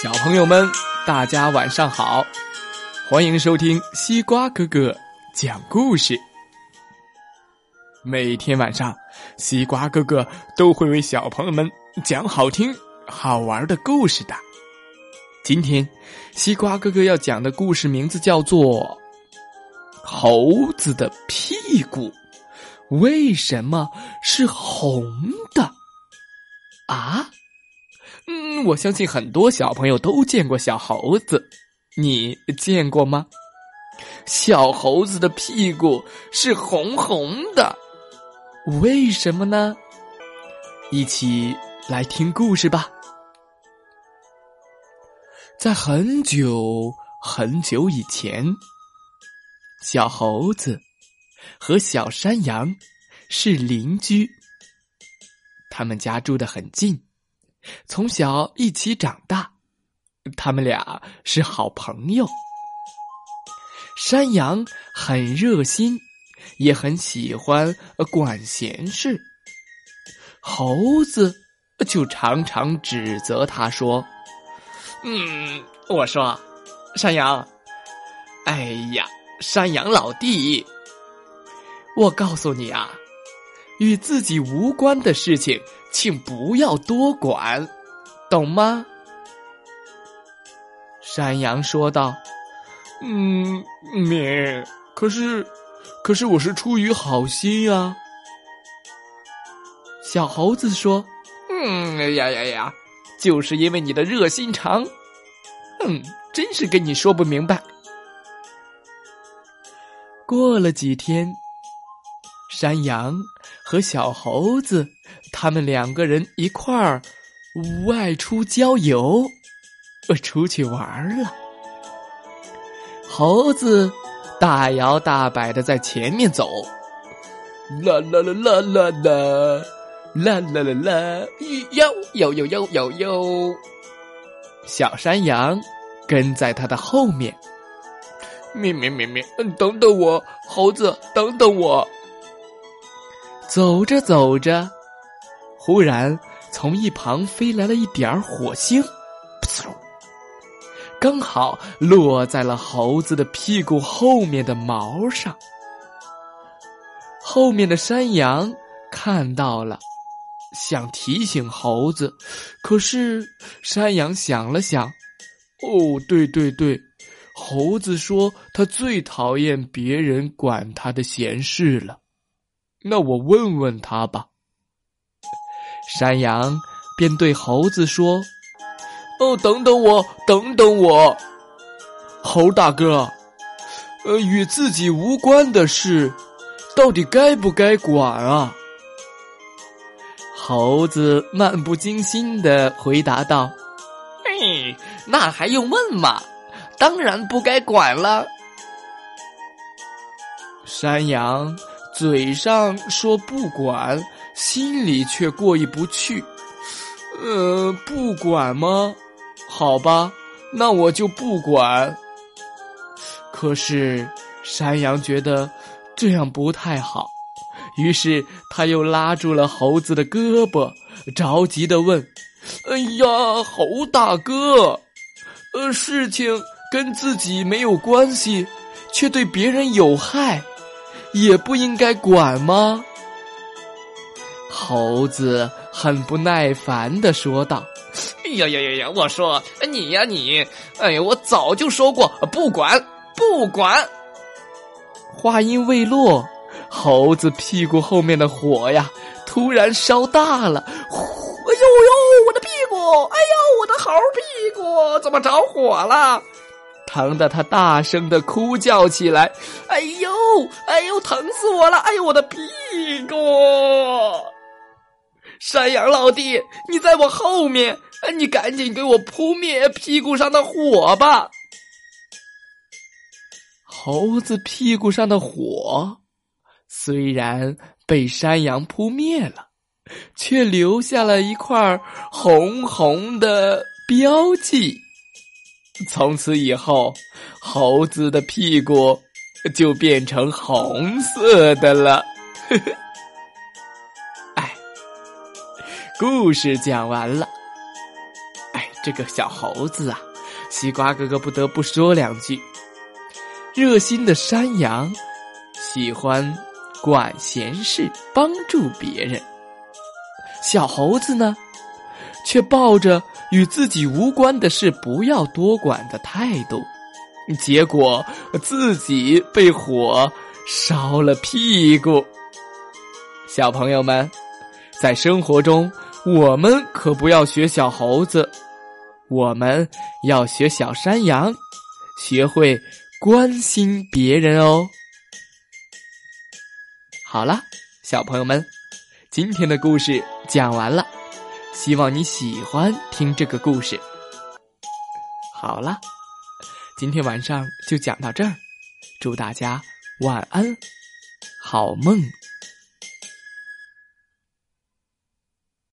小朋友们，大家晚上好，欢迎收听西瓜哥哥讲故事。每天晚上，西瓜哥哥都会为小朋友们讲好听、好玩的故事的。今天，西瓜哥哥要讲的故事名字叫做《猴子的屁股为什么是红的》啊？我相信很多小朋友都见过小猴子，你见过吗？小猴子的屁股是红红的，为什么呢？一起来听故事吧。在很久很久以前，小猴子和小山羊是邻居，他们家住的很近。从小一起长大，他们俩是好朋友。山羊很热心，也很喜欢管闲事。猴子就常常指责他说：“嗯，我说，山羊，哎呀，山羊老弟，我告诉你啊，与自己无关的事情。”请不要多管，懂吗？山羊说道：“嗯，咩？可是，可是我是出于好心啊。”小猴子说：“嗯呀呀呀，就是因为你的热心肠，嗯，真是跟你说不明白。”过了几天。山羊和小猴子，他们两个人一块儿外出郊游，出去玩了。猴子大摇大摆的在前面走，啦啦啦啦啦啦，啦啦啦啦，哟哟哟哟哟哟。小山羊跟在他的后面，咩咩咩咩，等等我，猴子，等等我。走着走着，忽然从一旁飞来了一点火星，噗呲刚好落在了猴子的屁股后面的毛上。后面的山羊看到了，想提醒猴子，可是山羊想了想，哦，对对对，猴子说他最讨厌别人管他的闲事了。那我问问他吧。山羊便对猴子说：“哦，等等我，等等我，猴大哥，呃，与自己无关的事，到底该不该管啊？”猴子漫不经心的回答道：“嘿，那还用问吗？当然不该管了。”山羊。嘴上说不管，心里却过意不去。呃，不管吗？好吧，那我就不管。可是山羊觉得这样不太好，于是他又拉住了猴子的胳膊，着急的问：“哎呀，猴大哥，呃，事情跟自己没有关系，却对别人有害。”也不应该管吗？猴子很不耐烦的说道：“哎呀呀呀呀！我说你呀你，哎呀，我早就说过不管不管。”话音未落，猴子屁股后面的火呀，突然烧大了！呼！哎呦呦，我的屁股！哎呦，我的猴屁股怎么着火了？疼得他大声的哭叫起来：“哎呦，哎呦，疼死我了！哎呦，我的屁股！”山羊老弟，你在我后面，你赶紧给我扑灭屁股上的火吧！猴子屁股上的火虽然被山羊扑灭了，却留下了一块红红的标记。从此以后，猴子的屁股就变成红色的了。故事讲完了。哎，这个小猴子啊，西瓜哥哥不得不说两句。热心的山羊喜欢管闲事，帮助别人；小猴子呢，却抱着与自己无关的事不要多管的态度，结果自己被火烧了屁股。小朋友们，在生活中，我们可不要学小猴子。我们要学小山羊，学会关心别人哦。好了，小朋友们，今天的故事讲完了，希望你喜欢听这个故事。好了，今天晚上就讲到这儿，祝大家晚安，好梦。